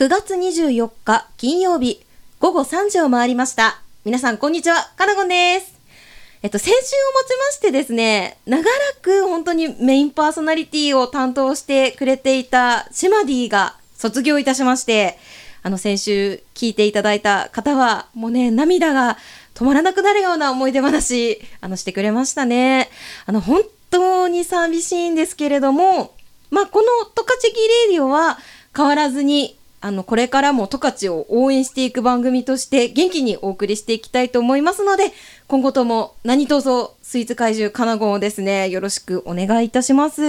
9月24日金曜日午後3時を回りました。皆さんこんにちは、かなごんです。えっと、先週をもちましてですね、長らく本当にメインパーソナリティを担当してくれていたシマディが卒業いたしまして、あの、先週聞いていただいた方は、もうね、涙が止まらなくなるような思い出話、あの、してくれましたね。あの、本当に寂しいんですけれども、まあ、このトカチキレディオは変わらずに、あの、これからも十勝を応援していく番組として元気にお送りしていきたいと思いますので、今後とも何卒スイーツ怪獣かなごをですね、よろしくお願いいたします。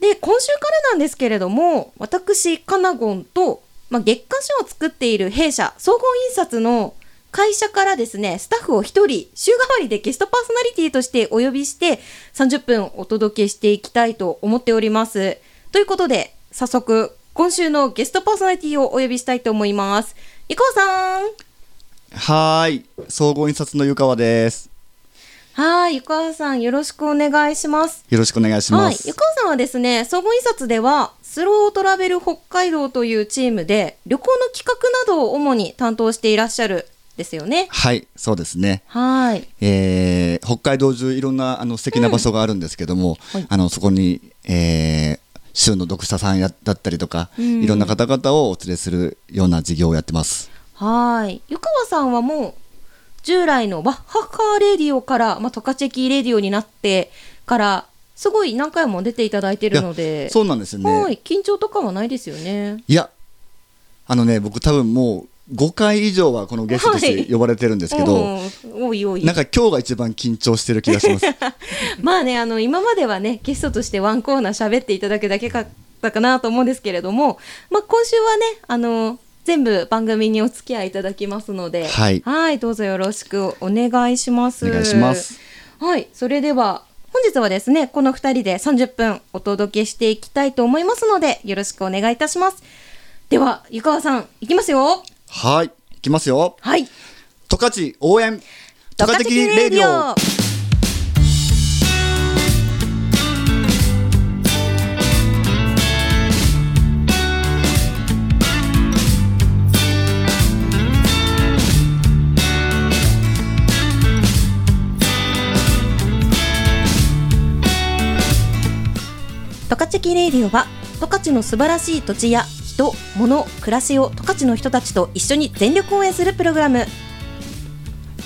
で、今週からなんですけれども、私、かなごんと、まあ、月刊誌を作っている弊社、総合印刷の会社からですね、スタッフを一人、週替わりでゲストパーソナリティとしてお呼びして、30分お届けしていきたいと思っております。ということで、早速、今週のゲストパーソナリティをお呼びしたいと思います。ゆかわさんはーい、総合印刷の湯川です。はい、ゆかわさんよろしくお願いします。よろしくお願いしはい、ます。ゆかわさんはですね、総合印刷では、スロートラベル北海道というチームで、旅行の企画などを主に担当していらっしゃるですよね。はい、そうですね。はい。えー、北海道中いろんなあの素敵な場所があるんですけども、はいあのそこに、えー、州の読者さんやだったりとか、うんいろんな方々をお連れするような事業をやってます。はい。ゆかわさんはもう、従来のワッハッカーレディオから、まあ、トカチェキレディオになってから、すごい何回も出ていただいてるので、そうなんですよね。はい。緊張とかはないですよね。いや、あのね、僕多分もう5回以上はこのゲストとして呼ばれてるんですけど、うんおいおい。なんか今日が一番緊張してる気がします。まあね、あの、今まではね、ゲストとしてワンコーナー喋っていただくだけかったかなと思うんですけれども、まあ今週はね、あの、全部番組にお付き合いいただきますので、はいどうぞよろしくお願いします。お願いします。はい、それでは、本日はですね、この2人で30分お届けしていきたいと思いますので、よろしくお願いいたします。では、ゆかわさん、いきますよ。はい、いきますよ。はい。十勝応援トカチキレディオ。十勝キレイディオは十勝の素晴らしい土地や人、物、暮らしを十勝の人たちと一緒に全力応援するプログラム。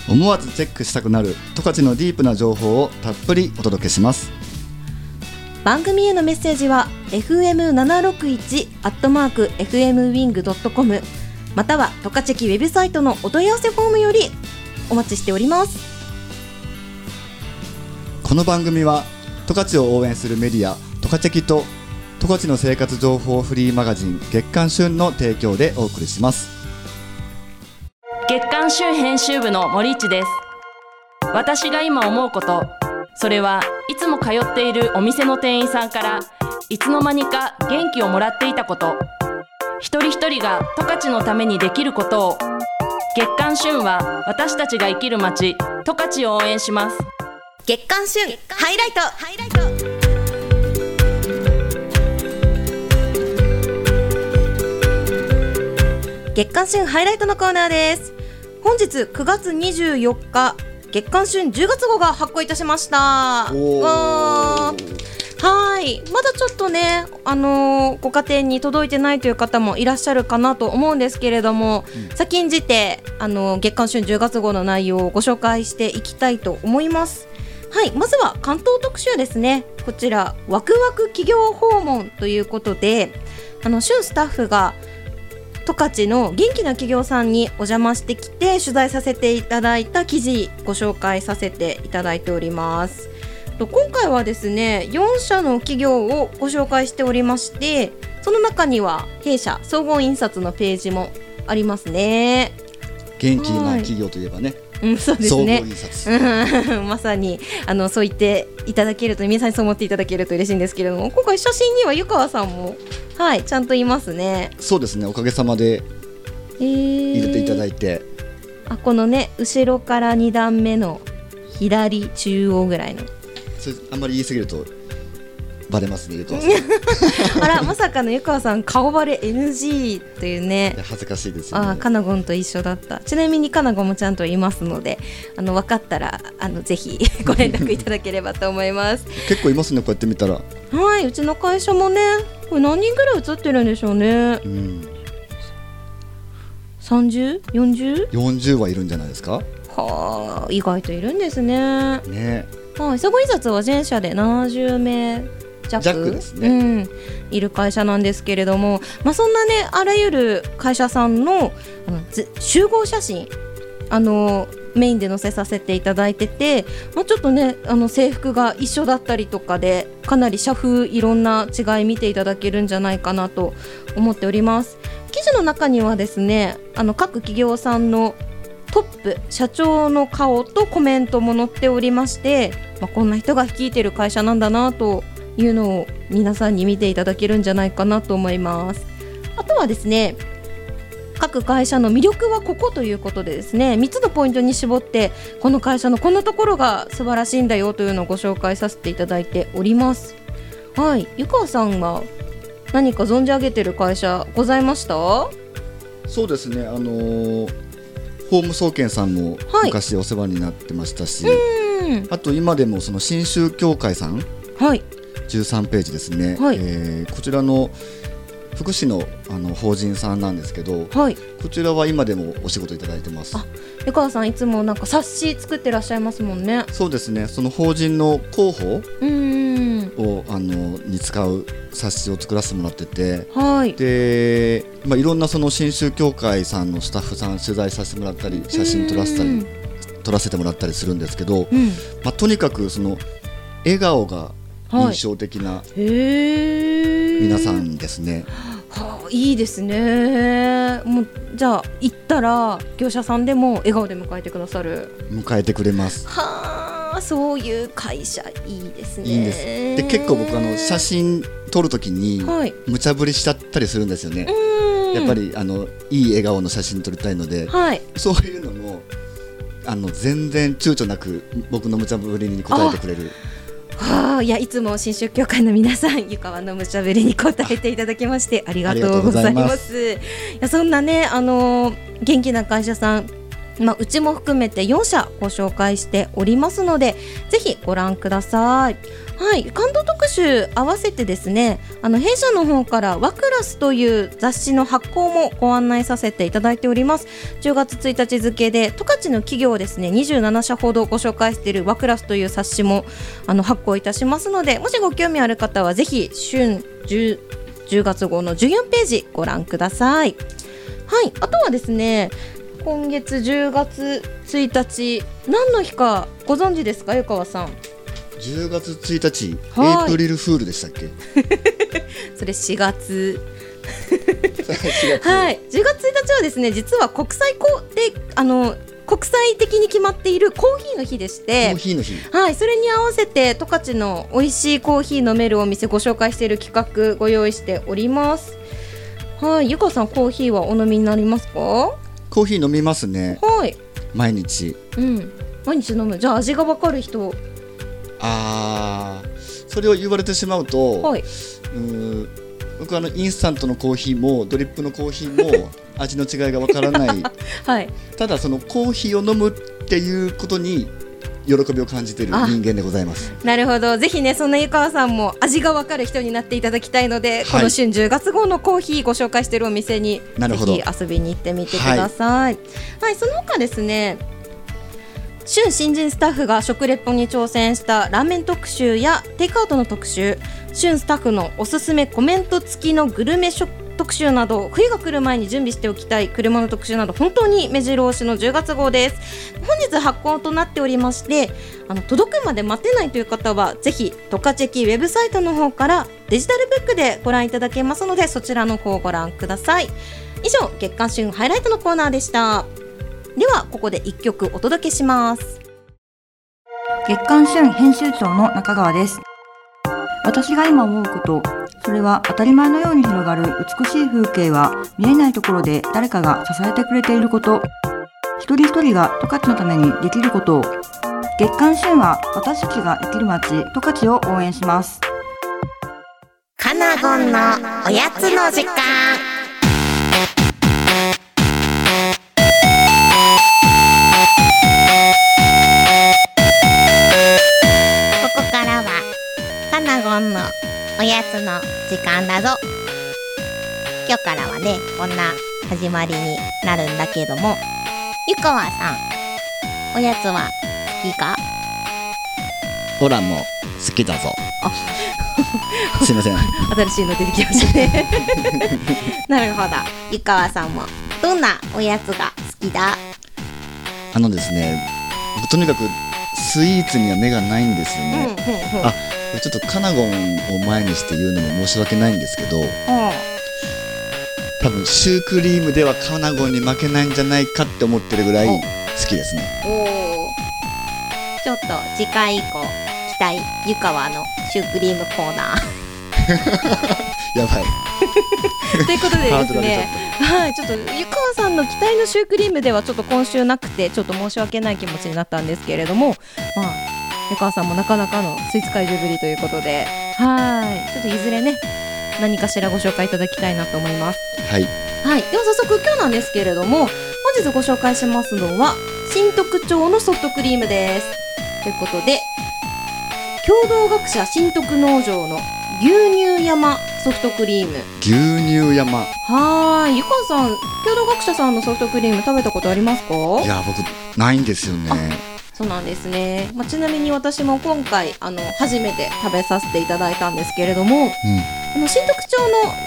思わずチェックしたくなる十勝のディープな情報をたっぷりお届けします。番組へのメッセージは fm761 アットマーク fmwing.com またはトカチェキウェブサイトのお問い合わせフォームよりお待ちしております。この番組は十勝を応援するメディア十勝キと十勝の生活情報フリーマガジン月刊旬の提供でお送りします。月刊旬編集部の森市です。私が今思うこと。それはいつも通っているお店の店員さんからいつの間にか元気をもらっていたこと。一人一人が十勝のためにできることを。月刊旬は私たちが生きる街十勝を応援します。月刊旬ハイライト月刊旬ハイライトのコーナーです。本日9月24日月刊旬10月号が発行いたしました。わー。はい。まだちょっとねあのーご家庭に届いてないという方もいらっしゃるかなと思うんですけれども、先んじてあのー月刊旬10月号の内容をご紹介していきたいと思います。はい。まずは関東特集ですね。こちらワクワク企業訪問ということであの旬スタッフが十勝の元気な企業さんにお邪魔してきて取材させていただいた記事ご紹介させていただいております。と今回はですね4社の企業をご紹介しておりましてその中には弊社総合印刷のページもありますね。元気な企業といえばね、うんそうですね。まさにあのそう言っていただけると皆さんにそう思っていただけると嬉しいんですけれども今回写真には湯川さんもはいちゃんといますね。そうですねおかげさまでえー。入れていただいて、あこのね後ろから2段目の左中央ぐらいの。それあんまり言い過ぎるとバレますねゆかわさん。あらまさかの湯川さん顔バレ NG というね。恥ずかしいですよね。あーカナゴンと一緒だった。ちなみにカナゴンもちゃんといますのであの分かったらあのぜひ ご連絡いただければと思います。結構いますねこうやって見たら。はいうちの会社もねこれ何人ぐらい映ってるんでしょうね。うん、30?40? 40はいるんじゃないですか？はあ意外といるんですね。ね。はい、磯子印刷は全社で70名。弱弱ですね。うん、いる会社なんですけれども、まあ、そんなねあらゆる会社さんのあのず集合写真あのメインで載せさせていただいてて、まあ、ちょっとねあの制服が一緒だったりとかでかなり社風いろんな違い見ていただけるんじゃないかなと思っております。記事の中にはですねあの各企業さんのトップ社長の顔とコメントも載っておりまして、まあ、こんな人が率いてる会社なんだなというのを皆さんに見ていただけるんじゃないかなと思います。あとはですね各会社の魅力はここということでですね3つのポイントに絞ってこの会社のこんなところが素晴らしいんだよというのをご紹介させていただいております。はい湯川さんが何か存じ上げてる会社ございました？そうですねあのー法務総研さんもはい。昔お世話になってましたし、うん。あと今でもその新州協会さんはい13ページですね、はい。えーこちらの福祉のあの法人さんなんですけどはい。こちらは今でもお仕事いただいてます。あ湯川さんいつもなんか冊子作ってらっしゃいますもんね。そうですね。その法人の広報うん。をあのに使う冊子を作らせてもらっててはい。で、まあ、いろんなその新州協会さんのスタッフさん取材させてもらったり写真撮らせたうんり撮らせてもらったりするんですけど、うん。まあ、とにかくその笑顔がはい印象的な皆さんですね、はあ、いいですね。もうじゃあ行ったら業者さんでも笑顔で迎えてくださる。迎えてくれます。はあそういう会社いいですね。いいんです。で結構僕あの写真撮るときにはい。無茶ぶりしちゃったりするんですよね、うん。やっぱりあのいい笑顔の写真撮りたいので、はい。そういうのもあの全然躊躇なく僕の無茶ぶりに応えてくれるはあいやいつも新州協会の皆さん湯川のむしゃべりに答えていただきましてありがとうございますいやそんなねあの元気な会社さんまあ、うちも含めて4社ご紹介しておりますのでぜひご覧ください。はい、関東特集合わせてですねあの弊社の方からワクラスという雑誌の発行もご案内させていただいております。10月1日付で十勝の企業ですね27社ほどご紹介しているワクラスという冊子もあの発行いたしますのでもしご興味ある方はぜひ春 10, 10月号の14ページご覧ください。はいあとはですね今月10月1日何の日かご存知ですか湯川さん？10月1日、はい。エイプリルフールでしたっけ？それ4月。4月。はい。10月1日はですね実は国際こであの国際的に決まっているコーヒーの日でしコてーヒーの日。はい、それに合わせて十勝の美味しいコーヒー飲めるお店ご紹介している企画ご用意しております。はい、ゆかさんコーヒーはお飲みになりますか？コーヒー飲みますね。はい、毎日。うん、毎日飲む。じゃあ味がわかる人、あー。それを言われてしまうと、はい、うー僕あのインスタントのコーヒーもドリップのコーヒーも 味の違いがわからない。はい、ただそのコーヒーを飲むっていうことに喜びを感じているあ。人間でございます。なるほど。ぜひねそんなゆかわさんも味がわかる人になっていただきたいので、はい。この春10月号のコーヒーご紹介しているお店になるほど。ぜひ遊びに行ってみてください。はい、その他ですね。春新人スタッフが食レポに挑戦したラーメン特集やテイクアウトの特集春スタッフのおすすめコメント付きのグルメ特集など冬が来る前に準備しておきたい車の特集など本当に目白押しの10月号です。本日発行となっておりましてあの届くまで待てないという方はぜひトカチェキウェブサイトの方からデジタルブックでご覧いただけますのでそちらの方をご覧ください。以上月刊旬ハイライトのコーナーでした。ではここで一曲お届けします月刊旬編集長の中川です。私が今思うこと、それは当たり前のように広がる美しい風景は見えないところで誰かが支えてくれていること。一人一人が十勝のためにできることを。月刊旬は私たちが生きる街十勝を応援します。カナゴンのおやつの時間やつの時間だぞ。今日からはねこんな始まりになるんだけども。ゆかわさんおやつは好きか？オラも好きだぞ。すいません。新しいの出てきましたね。なるほど。ゆかわさんもどんなおやつが好きだ？あのですね僕とにかくスイーツには目がないんですようんうんね、あちょっとカナゴンを前にして言うのも申し訳ないんですけど多分シュークリームではカナゴンに負けないんじゃないかって思ってるぐらいお。好きですね。おおちょっと次回以降期待ゆかわのシュークリームコーナ やばい。ー ということでですね。はいちょっとゆかわさんの期待のシュークリームではちょっと今週なくてちょっと申し訳ない気持ちになったんですけれどもまあゆかわさんもなかなかのスイーツ怪獣ぶりということで。はい。ちょっといずれね何かしらご紹介いただきたいなと思います。たはい。はい、では早速今日なんですけれども本日ご紹介しますのは新特徴のソフトクリームです。ということで共同学者新徳農場の牛乳山ソフトクリーム。牛乳山。はーい。ゆかさん共同学者さんのソフトクリーム食べたことありますか？いや僕ないんですよねそうなんですね、まあ、ちなみに私も今回あの初めて食べさせていただいたんですけれどもうん。あの新特徴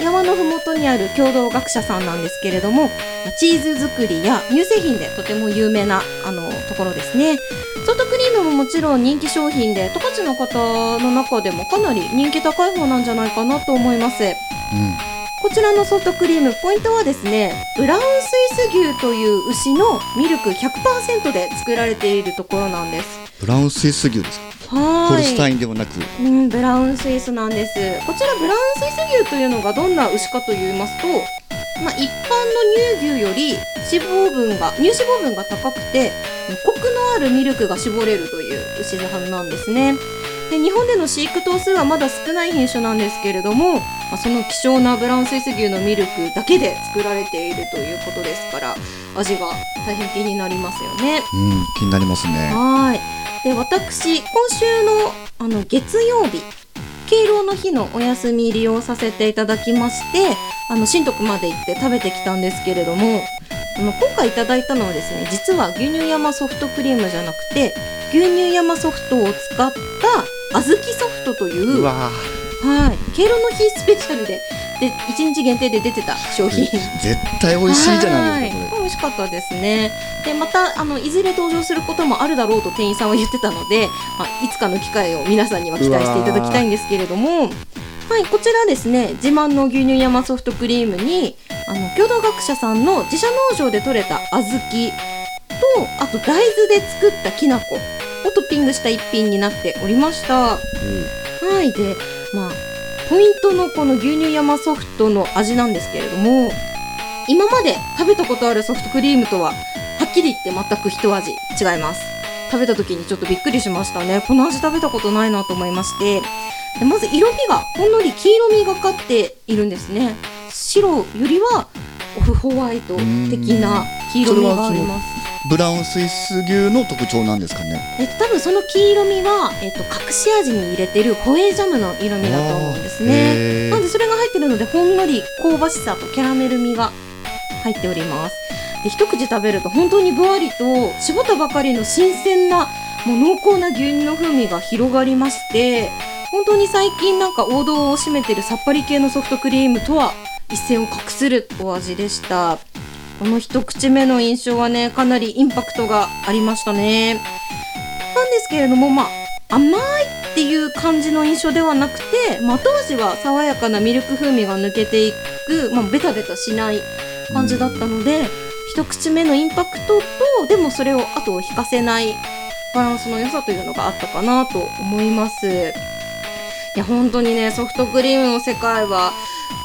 の山のふもとにある共同学者さんなんですけれどもまあチーズ作りや乳製品でとても有名なあのところですね。ソフトクリームももちろん人気商品で十勝の方の中でもかなり人気高い方なんじゃないかなと思います。うんこちらのソフトクリームポイントはですねブラウンスイス牛という牛のミルク100%で作られているところなんですブラウンスイス牛ですか？はーいホルスタインではなくうん、ブラウンスイスなんです。こちらブラウンスイス牛というのがどんな牛かと言いますと、まあ、一般の乳牛より脂肪分が乳脂肪分が高くてコクのあるミルクが絞れるという牛さんなんですね。で日本での飼育頭数はまだ少ない品種なんですけれども、まあ、その希少なブラウンスイス牛のミルクだけで作られているということですから味が大変気になりますよね。うん気になりますねはい。で、私、今週の、あの、月曜日、敬老の日のお休み利用させていただきまして、あの、新徳まで行って食べてきたんですけれども、あの、今回いただいたのはですね、実は牛乳山ソフトクリームじゃなくて、牛乳山ソフトを使った小豆ソフトというはい、敬老の日スペシャルで、で、1日限定で出てた商品。絶対美味しいじゃないですか美味しかったですね。でまたあのいずれ登場することもあるだろうと店員さんは言ってたので、まあ、いつかの機会を皆さんには期待していただきたいんですけれども。はいこちらですね。自慢の牛乳山ソフトクリームにあの共同学者さんの自社農場で採れた小豆とあと大豆で作ったきな粉をトッピングした一品になっておりました。はい。でまあポイントのこの牛乳山ソフトの味なんですけれども今まで食べたことあるソフトクリームとははっきり言って全く一味違います。食べた時にちょっとびっくりしましたね。この味食べたことないなと思いまして。でまず色味がほんのり黄色みがかっているんですね。白よりはオフホワイト的な黄色みがあります。ブラウンスイス牛の特徴なんですかね？えっと、多分その黄色みは、えっと、隠し味に入れてるホエージャムの色味だと思うんですね。なのでそれが入ってるのでほんのり香ばしさとキャラメル味が入っております。で一口食べると本当にぶわりと絞ったばかりの新鮮なもう濃厚な牛乳の風味が広がりまして本当に最近なんか王道を占めてるさっぱり系のソフトクリームとは一線を画するお味でしたこの一口目の印象はねかなりインパクトがありましたね。なんですけれどもまあ甘いっていう感じの印象ではなくて、まあ、後味は爽やかなミルク風味が抜けていく、まあ、ベタベタしない感じだったので、一口目のインパクトとでもそれを後を引かせないバランスの良さというのがあったかなと思います。いや本当にねソフトクリームの世界は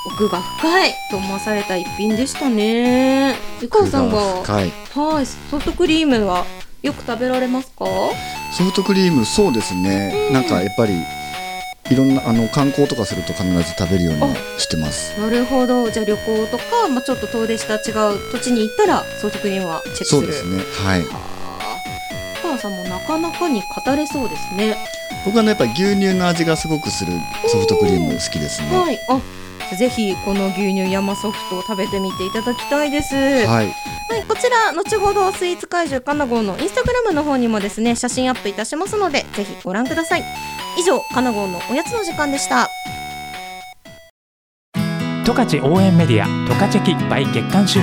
奥が深いと思わされた一品でしたね。ゆかおさんは？深いはい。ソフトクリームはよく食べられますか？ソフトクリームそうですね、うん。なんかやっぱりいろんなあの観光とかすると必ず食べるようにしてます。なるほど。じゃあ旅行とか、まあ、ちょっと遠出した違う土地に行ったらソフトクリームはチェックする。そうですね。はい。はあお母さんもなかなかに語れそうですね。僕はねやっぱり牛乳の味がすごくするソフトクリーム好きですね。はい。あぜひこの牛乳山ソフトを食べてみていただきたいです。ははいい、こちら後ほどスイーツ怪獣カナゴンのインスタグラムの方にもですね写真アップいたしますのでぜひご覧ください。以上カナゴンのおやつの時間でした。十勝応援メディア十勝キ by 月刊旬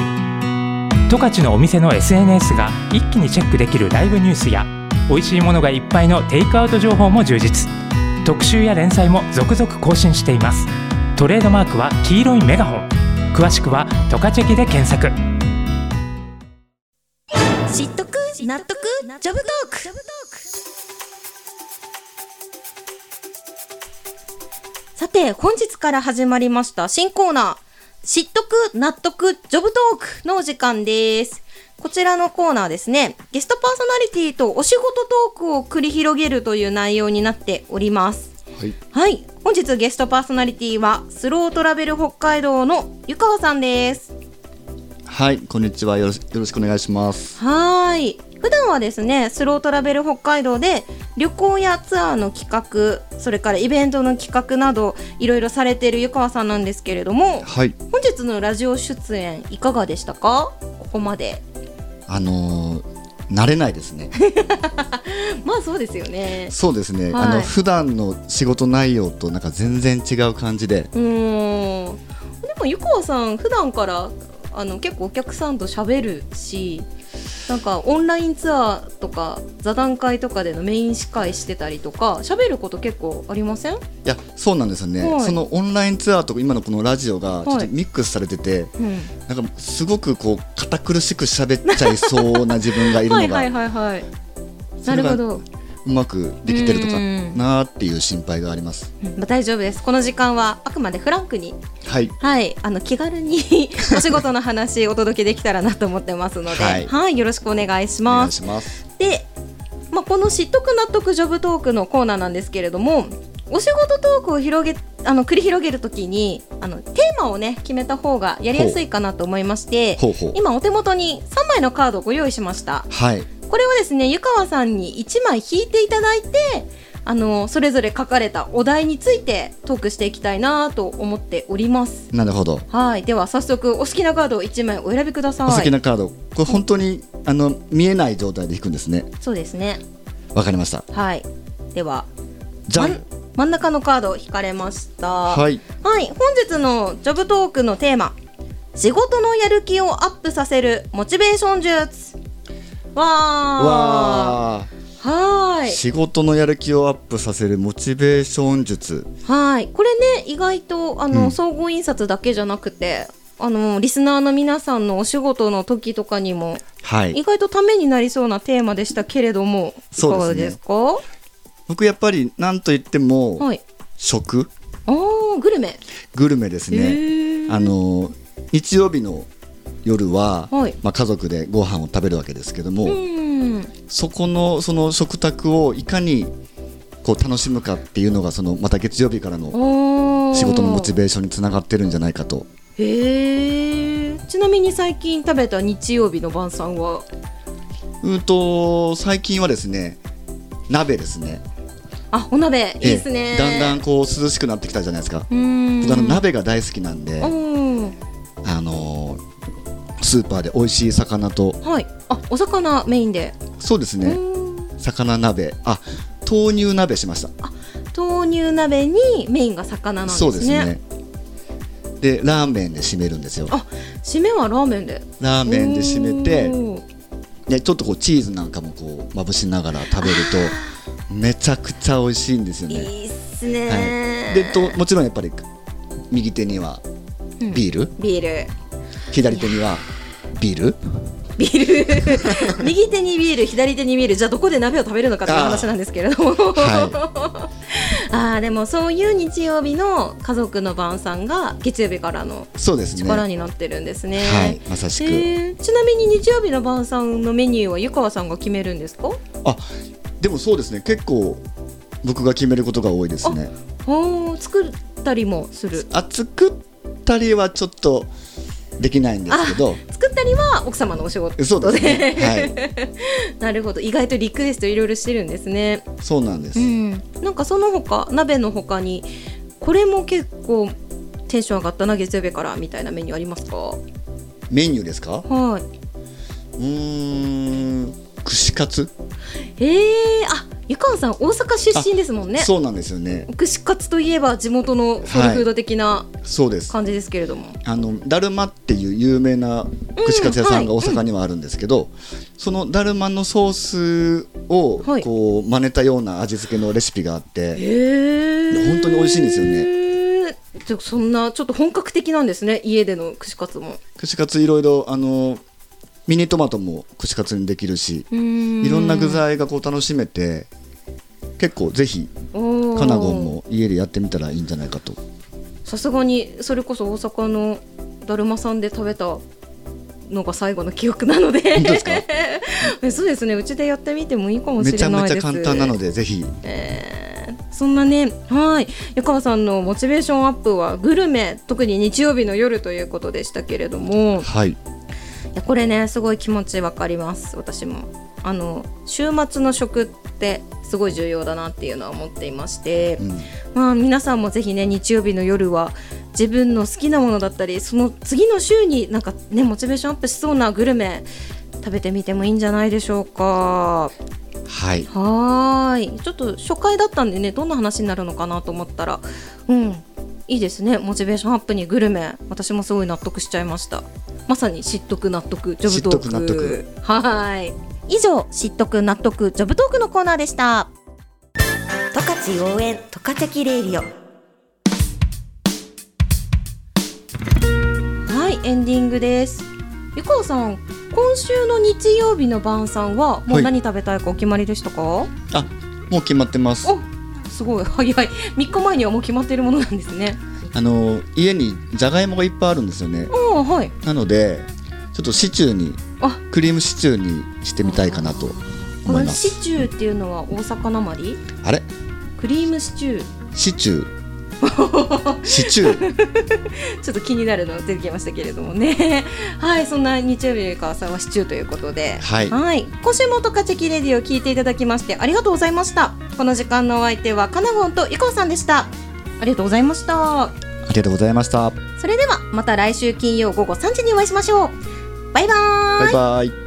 十勝のお店の SNS が一気にチェックできるライブニュースや美味しいものがいっぱいのテイクアウト情報も充実。特集や連載も続々更新していますトレードマークは黄色いメガホン。詳しくは十勝キで検索。知っとく？納得？ジョブトーク。さて本日から始まりました新コーナー。知っとく？納得？ジョブトークのお時間です。こちらのコーナーですね。ゲストパーソナリティとお仕事トークを繰り広げるという内容になっております。はい。はい。本日ゲストパーソナリティはスロートラベル北海道の湯川さんです。はい。こんにちは。よろしよろしくお願いします。はーい。普段はですねスロートラベル北海道で旅行やツアーの企画それからイベントの企画などいろいろされている湯川さんなんですけれどもはい。本日のラジオ出演いかがでしたか？ここまで。あのー慣れないですね。まあそうですよね。そうですね、はい。あの普段の仕事内容となんか全然違う感じで。うーん。でも湯川さん普段からあの結構お客さんと喋るしなんかオンラインツアーとか座談会とかでのメイン司会してたりとか喋ること結構ありません？いやそうなんですよね、はい。そのオンラインツアーと今のこのラジオがちょっはいとミックスされてて、うん。なんかすごくこう堅苦しく喋っちゃいそうな自分がいるのはいはいがはいはい。なるほど、うまくできてるとかうん。なーっていう心配があります。うん。まあ、大丈夫です。この時間はあくまでフランクに。はい。はい。あの気軽に お仕事の話お届けできたらなと思ってますので。ははい。い、よろしくお願いしお願いますします。で、まあ、この知っとく納得ジョブトークのコーナーなんですけれどもお仕事トークを広げあの繰り広げるときにあのテーマをね決めた方がやりやすいかなと思いまして今お手元に3枚のカードをご用意しました。はいこれをですね湯川さんに1枚引いていただいてあのそれぞれ書かれたお題についてトークしていきたいなと思っております。なるほど。はい。では早速お好きなカードを1枚お選びください。お好きなカード。これ本当にあの見えない状態で引くんですね。そうですね。わかりました。はい。ではじゃん。真ん中のカード引かれました。はい。はい、本日のジョブトークのテーマ仕事のやる気をアップさせるモチベーション術わー。わはーい。ー仕事のやる気をアップさせるモチベーション術。はい。これね意外とあの、うん。総合印刷だけじゃなくてあのリスナーの皆さんのお仕事の時とかにもはい。意外とためになりそうなテーマでしたけれどもいかがですか？僕やっぱり何と言っても、はい。食。あーグルメ。グルメですへねー。あの日曜日の夜は、はい。まあ、家族でご飯を食べるわけですけども、うん。そこのその食卓をいかにこう楽しむかっていうのがそのまた月曜日からの仕事のモチベーションにつながってるんじゃないかと。へえちなみに最近食べた日曜日の晩餐は？うんと最近はですね鍋ですね。あお鍋。いいですね。ええだんだんこう涼しくなってきたじゃないですか。うーん。僕あの鍋が大好きなんで、うん。あのースーパーで美味しい魚と。はい。あお魚メインで。そうですね。うん。魚鍋。あ豆乳鍋しました。豆乳鍋にメインが魚なんですね。そうですね。でラーメンで締めるんですよ。あ締めはラーメンで。ラーメンで締めてでちょっとこうチーズなんかもこうまぶしながら食べるとめちゃくちゃ美味しいんですよね、いいっすね、はい、でともちろんやっぱり右手にはうん。ビール、ビール。左手にはビール？ビール？右手にビール左手にビールじゃあどこで鍋を食べるのかっていう話なんですけれども。は あーでもそういう日曜日の家族の晩餐が月曜日からのそうですね。力になってるんですね。はいまさしく、えーちなみに日曜日の晩餐のメニューは湯川さんが決めるんですか？あでもそうですね。結構僕が決めることが多いですね。おー作ったりもする。あ作ったりはちょっとできないんですけど。作ったりは奥様のお仕事で。そうですね。はい。なるほど。意外とリクエストいろいろしてるんですね。そうなんです、うん。なんかその他鍋の他にこれも結構テンション上がったな月曜日からみたいなメニューありますか？メニューですか？はうーん串カツ、いえー、あゆかんさん大阪出身ですもんね。そうなんですよね。串カツといえば地元のソウルフード的なそうです。感じですけれども、あのだるまっていう有名な串カツ屋さんがうん大阪にはあるんですけど、そのだるまのソースをはい。こう真似たような味付けのレシピがあって、へえ本当に美味しいんですよね。じゃあそんなちょっと本格的なんですね家での串カツも。串カツいろいろあのミニトマトも串カツにできるしいいろんな具材がこう楽しめて結構ぜひカナゴンも家でやってみたらいいんじゃないかと。さすがにそれこそ大阪のだるまさんで食べたのが最後の記憶なので。そうですね。うちでやってみてもいいかもしめちゃれないです。めちゃ簡単なのでぜひ。えー。そんなね。はい。湯川さんのモチベーションアップはグルメ特に日曜日の夜ということでしたけれども。はいいやこれねすごい気持ちわかります。私も。あの週末の食ってすごい重要だなっていうのは思っていまして、うん。まあ皆さんもぜひね日曜日の夜は自分の好きなものだったりその次の週になんかねモチベーションアップしそうなグルメ食べてみてもいいんじゃないでしょうか。はい。はーい。ちょっと初回だったんでねどんな話になるのかなと思ったらうん。いいですね。モチベーションアップにグルメ。私もすごい納得しちゃいましたまさに知っとく納得ジョブトーク。知っとく納得。はーい。以上知っとく納得ジョブトークのコーナーでした。十勝応援十勝キレイリオ。はいエンディングです。ゆかおさん今週の日曜日の晩餐はもうはい。何食べたいかお決まりでしたか、あもう決まってます。おすごい。早い。3日前にはもう決まっているものなんですねあの家にじゃがいもがいっぱいあるんですよね。はい。なのでちょっとシチューにあ。クリームシチューにしてみたいかなとこ思います。のシチューっていうのは大阪なまり？あれ？クリームシチュー。シチュー。シチュー。ちょっと気になるの出てきましたけれどもね。はいそんな日曜日の川さんはシチューということで。はい。今週もトカチェキレディを聞いていただきましてありがとうございました。この時間のお相手はカナゴンとゆこうさんでしたありがとうございました。ありがとうございました。それではまた来週金曜午後3時にお会いしましょう。バイバーイ。バイバイ